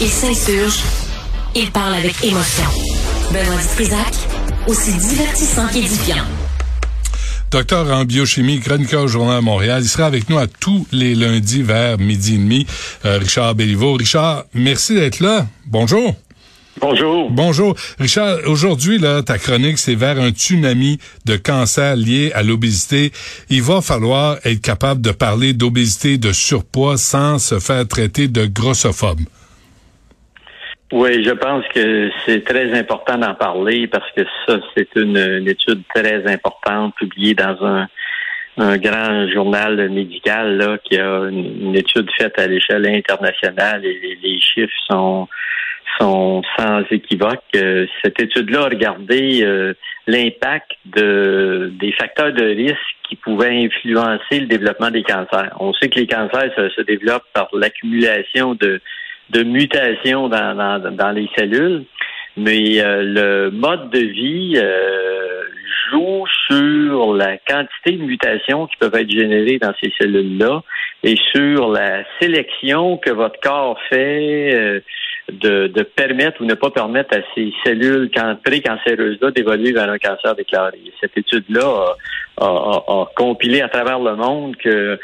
Il s'insurge. Il parle avec émotion. Benoît Dutrisac, aussi divertissant qu'édifiant. Docteur en biochimie, chroniqueur au Journal à Montréal. Il sera avec nous à tous les lundis vers midi et demi. Euh, Richard Béliveau. Richard, merci d'être là. Bonjour. Bonjour. Bonjour. Richard, aujourd'hui, là, ta chronique, c'est vers un tsunami de cancer lié à l'obésité. Il va falloir être capable de parler d'obésité, de surpoids sans se faire traiter de grossophobe. Oui, je pense que c'est très important d'en parler parce que ça, c'est une, étude très importante publiée dans un, grand journal médical là, qui a une, étude faite à l'échelle internationale et les, chiffres sont sont sans équivoque. Euh, cette étude-là a regardé euh, l'impact de des facteurs de risque qui pouvaient influencer le développement des cancers. On sait que les cancers se développent par l'accumulation de de mutation dans, dans, dans les cellules, mais euh, le mode de vie euh, joue sur la quantité de mutations qui peuvent être générées dans ces cellules-là et sur la sélection que votre corps fait euh, de, de, permettre ou ne pas permettre à ces cellules précancéreuses-là d'évoluer vers un cancer déclaré. Cette étude-là a, a, a, compilé à travers le monde que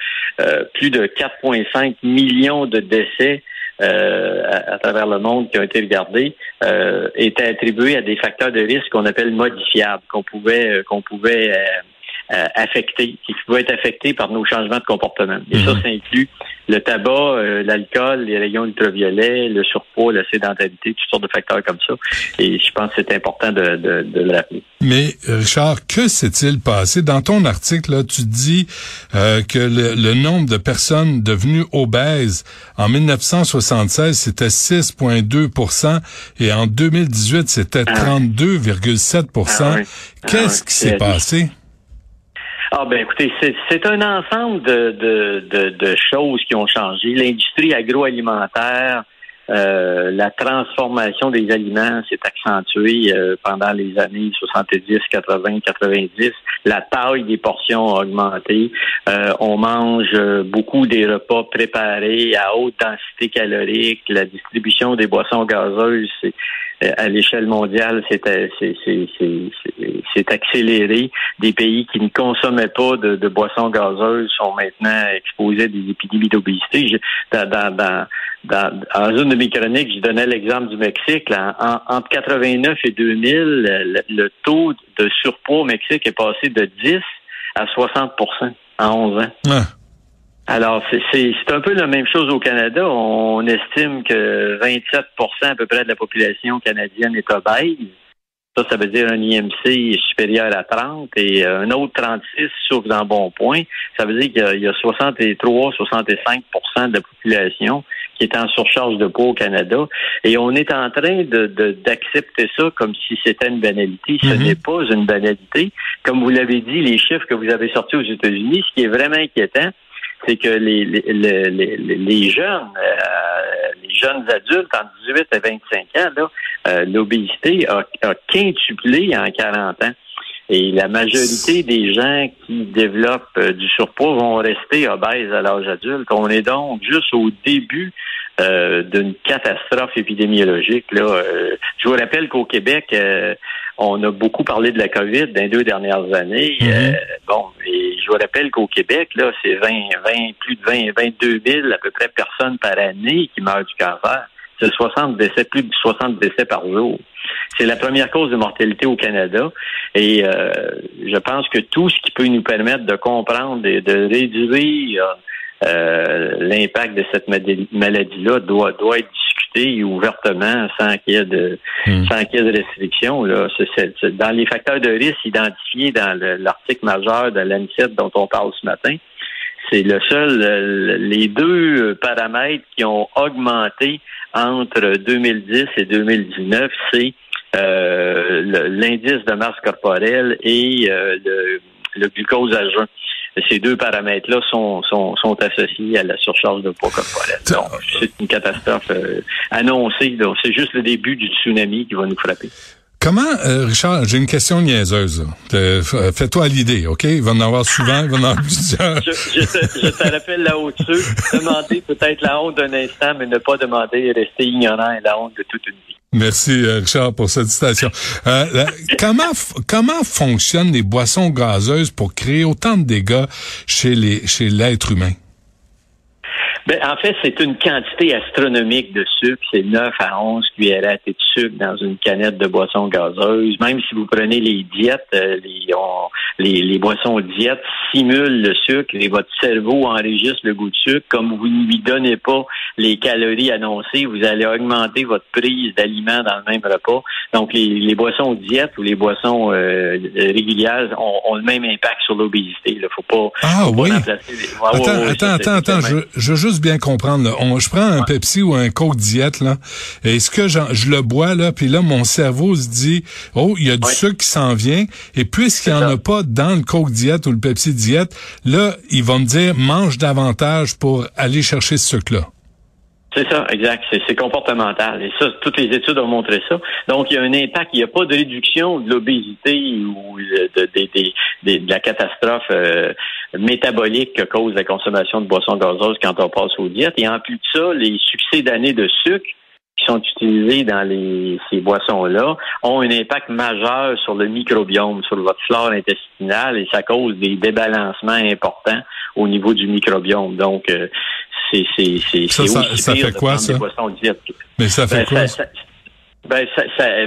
plus de 4,5 millions de décès euh, à, travers le monde qui ont été regardés euh, étaient attribués à des facteurs de risque qu'on appelle modifiables, qu'on pouvait euh, qu'on pouvait euh, affecter, qui pouvaient être affectés par nos changements de comportement. Et ça, mhm. ça inclut le tabac, euh, l'alcool, les rayons ultraviolets, le surpoids, la sédentarité, toutes sortes de facteurs comme ça. Et je pense que c'est important de, de, de, le rappeler. Mais Richard, que s'est-il passé? Dans ton article, là, tu dis euh, que le, nombre de personnes devenues obèses en 1976, c'était 6,2% et en 2018, c'était 32,7 ah. ah ah Qu'est-ce qui s'est passé? Ah ben écoutez, c'est un ensemble de, de, de, choses qui ont changé. L'industrie agroalimentaire, euh, la transformation des aliments s'est accentuée euh, pendant les années 70, 80, 90. La taille des portions a augmenté. Euh, on mange beaucoup des repas préparés à haute densité calorique. La distribution des boissons gazeuses, c'est euh, à l'échelle mondiale, c'est accéléré. Des pays qui ne consommaient pas de, boissons gazeuses sont maintenant exposés à des épidémies d'obésité. Dans, dans, dans, dans, une de mes chroniques, je donnais l'exemple du Mexique. Là, entre 89 et 2000, le, taux de surpoids au Mexique est passé de 10 à 60% en 11 ans. Alors, c'est un peu la même chose au Canada. On estime que 27% à peu près de la population canadienne est obèse. Ça, ça veut dire un IMC supérieur à 30 et un autre 36 souffre d'un bon point. Ça veut dire qu'il y a 63-65% de la population qui est en surcharge de poids au Canada. Et on est en train de d'accepter ça comme si c'était une banalité. Ce mm-hmm. n'est pas une banalité. Comme vous l'avez dit, les chiffres que vous avez sortis aux États-Unis, ce qui est vraiment inquiétant, c'est que les, les, les, les jeunes, euh, les jeunes adultes en 18 à 25 ans, là, euh, l'obésité a, a quintuplé en 40 ans. Et la majorité des gens qui développent euh, du surpoids vont rester obèses à l'âge adulte. On est donc juste au début euh, d'une catastrophe épidémiologique. Là. je vous rappelle qu'au Québec, on a beaucoup parlé de la COVID dans les deux dernières années. Mm-hmm. bon, et je vous rappelle qu'au Québec, là, c'est 20, 20, plus de 20, 22 000 à peu près personnes par année qui meurent du cancer. C'est 60 décès, plus de 60 décès par jour. C'est la première cause de mortalité au Canada. Et euh, je pense que tout ce qui peut nous permettre de comprendre et de réduire euh, l'impact de cette maladie-là doit, doit être discuté ouvertement sans qu'il y ait de hmm. sans qu'il y ait de restrictions. Là. dans les facteurs de risque identifiés dans l'article majeur de l'ANICET dont on parle ce matin, c'est le seul, les deux paramètres qui ont augmenté entre 2010 et 2019, c'est euh, l'indice de masse corporelle et euh, le, le, glucose à jeun. Ces deux paramètres-là sont, sont, sont, associés à la surcharge de poids corporel. Donc, c'est une catastrophe euh, annoncée. Donc, c'est juste le début du tsunami qui va nous frapper. Comment, euh, Richard, j'ai une question niaiseuse. Euh, fais-toi l'idée, OK? Il va en avoir souvent, il va en avoir plusieurs. je, je, te, rappelle là au-dessus, demander peut-être la honte d'un instant, mais ne pas demander et rester ignorant et la honte de toute une vie. Merci, Richard, pour cette citation. Euh, comment, comment fonctionnent les boissons gazeuses pour créer autant de dégâts chez les chez l'être humain? Ben, en fait, c'est une quantité astronomique de sucre. C'est 9 à 11 cuillères de sucre dans une canette de boisson gazeuse. Même si vous prenez les diètes, euh, les, les, boissons diètes simulent le sucre et votre cerveau enregistre le goût de sucre. Comme vous ne lui donnez pas les calories annoncées, vous allez augmenter votre prise d'aliments dans le même repas. Donc, les, boissons diètes ou les boissons euh, régulières ont, le même impact sur l'obésité. Il ne faut pas, ah, oui. attends, attends, attends, attends, je, je juste bien comprendre. je prends un Pepsi ou un Coke diète là, et ce que je le bois là, puis là mon cerveau se dit oh il y a du sucre qui s'en vient, et puisqu'il n'y en a pas dans le Coke diète ou le Pepsi diète, là il va me dire mange davantage pour aller chercher ce sucre là. C'est ça, exact. C'est comportemental. Et ça, toutes les études ont montré ça. Donc, il y a un impact. Il n'y a pas de réduction de l'obésité ou de, de, la catastrophe euh, métabolique que cause la consommation de boissons gazeuses quand on passe aux diètes. Et en plus de ça, les succès d'années de sucre qui sont utilisés dans les, ces boissons-là ont un impact majeur sur le microbiome, sur votre flore intestinale, et ça cause des débalancements importants au niveau du microbiome. Donc, euh, c'est ça, ça, ça fait quoi ça? Mais ça fait ben, quoi ça, ben, ça, ça,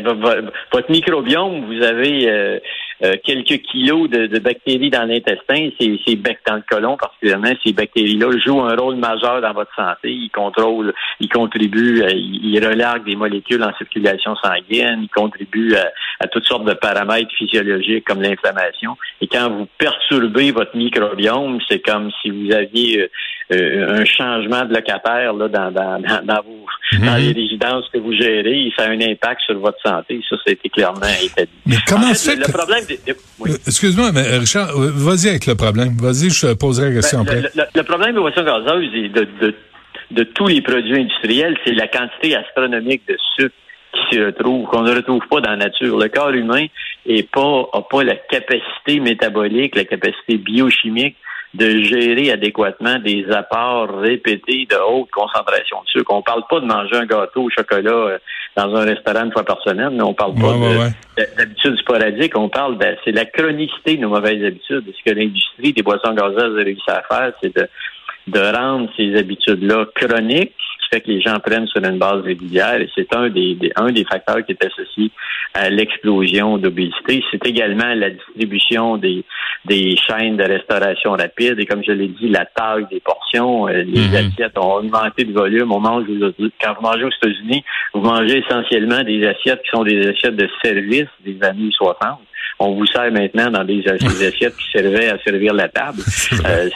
votre microbiome, vous avez euh, euh, quelques kilos de, de, bactéries dans l'intestin, ces, ces dans le côlon particulièrement, ces bactéries-là jouent un rôle majeur dans votre santé. Ils contrôlent, ils contribuent, euh, ils relarguent des molécules en circulation sanguine, ils contribuent à, toutes sortes de paramètres physiologiques comme l'inflammation. Et quand vous perturbez votre microbiome, c'est comme si vous aviez euh, un changement de locataire là, dans, dans, dans, vos, mhm. dans les résidences que vous gérez, ça a un impact sur votre santé. Ça, ça a été clairement établi. Mais comment fait, le, problème euh, Excuse-moi, mais euh, Richard, vas-y avec le problème. Vas-y, je te poserai la question ben, après. Le, problème de boissons gazeuses et de, de, de tous les produits industriels, c'est la quantité astronomique de sucre qui s'y retrouve, qu'on ne retrouve pas dans la nature. Le corps humain n'a pas, a pas la capacité métabolique, la capacité biochimique de gérer adéquatement des apports répétés de haute concentration de sucre. On parle pas de manger un gâteau au chocolat euh, dans un restaurant une fois par semaine, mais on parle pas d'habitudes sporadiques, on parle de c'est la chronicité de nos mauvaises habitudes. Ce que l'industrie des boissons gazeuses a réussi à faire, c'est de, de rendre ces habitudes-là chroniques fait que les gens prennent sur une base régulière et c'est un des, un des facteurs qui est associé à l'explosion d'obésité. C'est également la distribution des, des chaînes de restauration rapide et comme je l'ai dit, la taille des portions, euh, les mm-hmm. assiettes ont augmenté de volume. On mange quand vous mangez aux États-Unis, vous mangez essentiellement des assiettes qui sont des assiettes de service des années 60 on vous sert maintenant dans des, assiettes qui servaient à servir la table. Euh,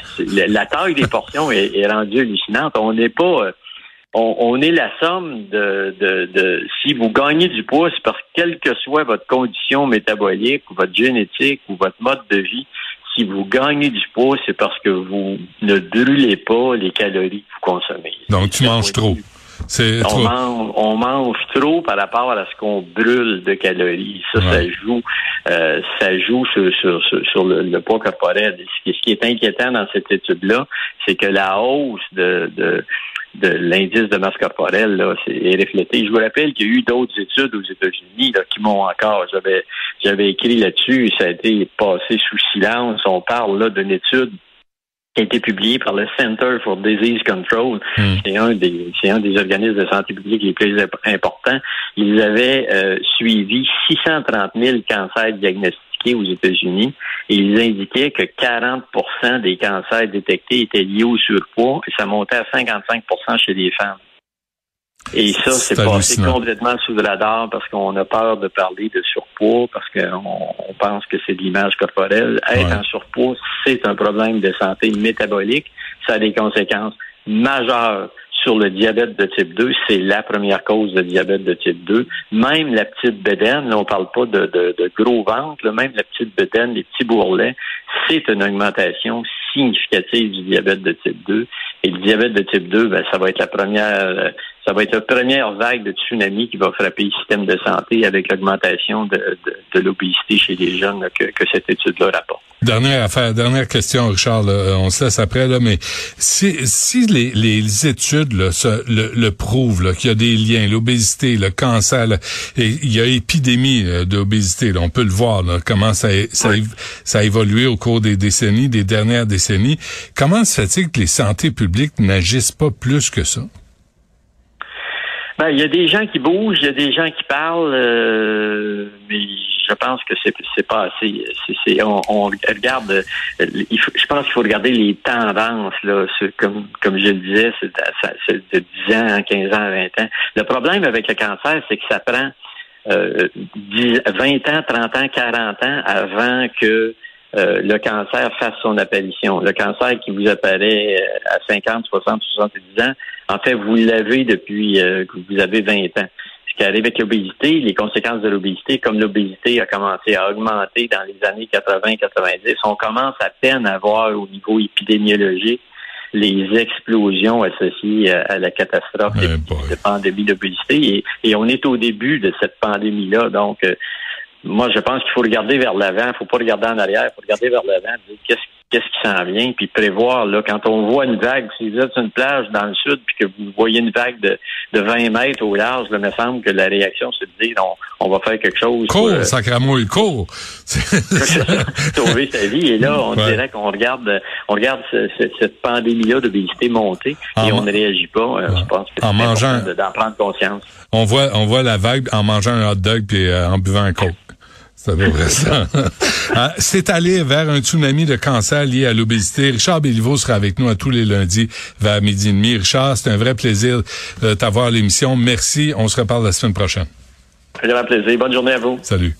la, taille des portions est, est rendue hallucinante. On n'est pas on, est la somme de, de, de, si vous gagnez du poids, c'est parce que quelle que soit votre condition métabolique ou votre génétique ou votre mode de vie, si vous gagnez du poids, c'est parce que vous ne brûlez pas les calories que vous consommez. Donc tu manges trop. C'est on, mange, on mange trop par rapport à ce qu'on brûle de calories. Ça, ça joue, euh, ça joue sur, sur, sur, le, poids corporel. Ce qui, est inquiétant dans cette étude-là, c'est que la hausse de, de de l'indice de masse corporelle là, est reflété. Je vous rappelle qu'il y a eu d'autres études aux États-Unis qui m'ont encore, j'avais j'avais écrit là-dessus, ça a été passé sous silence. On parle là d'une étude qui a été publiée par le Center for Disease Control. Hmm. C'est un des c'est un des organismes de santé publique les plus importants. Ils avaient euh, suivi 630 000 cancers diagnostiqués aux États-Unis et ils indiquaient que 40 des cancers détectés étaient liés au surpoids et ça montait à 55 chez les femmes. Et ça, c'est passé complètement sous le radar parce qu'on a peur de parler de surpoids, parce qu'on pense que c'est de l'image corporelle. Être en surpoids, c'est un problème de santé métabolique. Ça a des conséquences majeures sur le diabète de type 2, c'est la première cause de diabète de type 2. Même la petite bédaine, là, on parle pas de, de, gros ventre, même la petite bédaine, les petits bourrelets, c'est une augmentation significative du diabète de type 2. Et le diabète de type 2, ben, ça va être la première, ça va être la première vague de tsunami qui va frapper le système de santé avec l'augmentation de, de, l'obésité chez les jeunes que, que cette étude-là rapporte. Dernière affaire, dernière question, Richard. on se laisse après là, mais si, si les, les études là, le, le, prouvent qu'il y a des liens, l'obésité, le cancer, et il y a épidémie euh, d'obésité. On peut le voir là, comment ça, ça, ça a évolué au cours des décennies, des dernières décennies. Comment se fait-il que les santé publiques n'agissent pas plus que ça? Ben, il y a des gens qui bougent, il y a des gens qui parlent, euh, mais je pense que c'est c'est pas assez. C'est, on, regarde, je pense qu'il faut regarder les tendances là, comme comme je le disais, c'est, de 10 ans, 15 ans, 20 ans. Le problème avec le cancer, c'est que ça prend euh, 20 ans, 30 ans, 40 ans avant que euh, le cancer fasse son apparition. Le cancer qui vous apparaît à 50, 60, 70 ans, en fait, vous l'avez depuis euh, que vous avez 20 ans. Ce qui arrive avec l'obésité, les conséquences de l'obésité, comme l'obésité a commencé à augmenter dans les années 80-90, on commence à peine à voir au niveau épidémiologique les explosions associées à, la catastrophe de, de pandémie d'obésité. Et, on est au début de cette pandémie-là. Donc, moi, je pense qu'il faut regarder vers l'avant. Il ne faut pas regarder en arrière. Il faut regarder vers l'avant. Qu'est-ce qu'est-ce qui s'en vient, puis prévoir, là, quand on voit une vague, si vous êtes sur une plage dans le sud, puis que vous voyez une vague de, de 20 mètres au large, il me semble que la réaction, c'est de dire, on, on va faire quelque chose. Cours, euh, sacramouille, cours! Sauver sa vie. Et là, on dirait qu'on regarde, on regarde cette pandémie-là d'obésité monter, et on ne réagit pas. Euh, je pense que en mangeant, d'en prendre conscience. On voit, on voit la vague en mangeant un hot dog puis euh, en buvant un coke. C'est ça. Ah, c'est aller vers un tsunami de cancer lié à l'obésité. Richard Béliveau sera avec nous à tous les lundis vers midi et demi. Richard, c'est un vrai plaisir de t'avoir à l'émission. Merci. On se reparle la semaine prochaine. Un grand plaisir. Bonne journée à vous. Salut.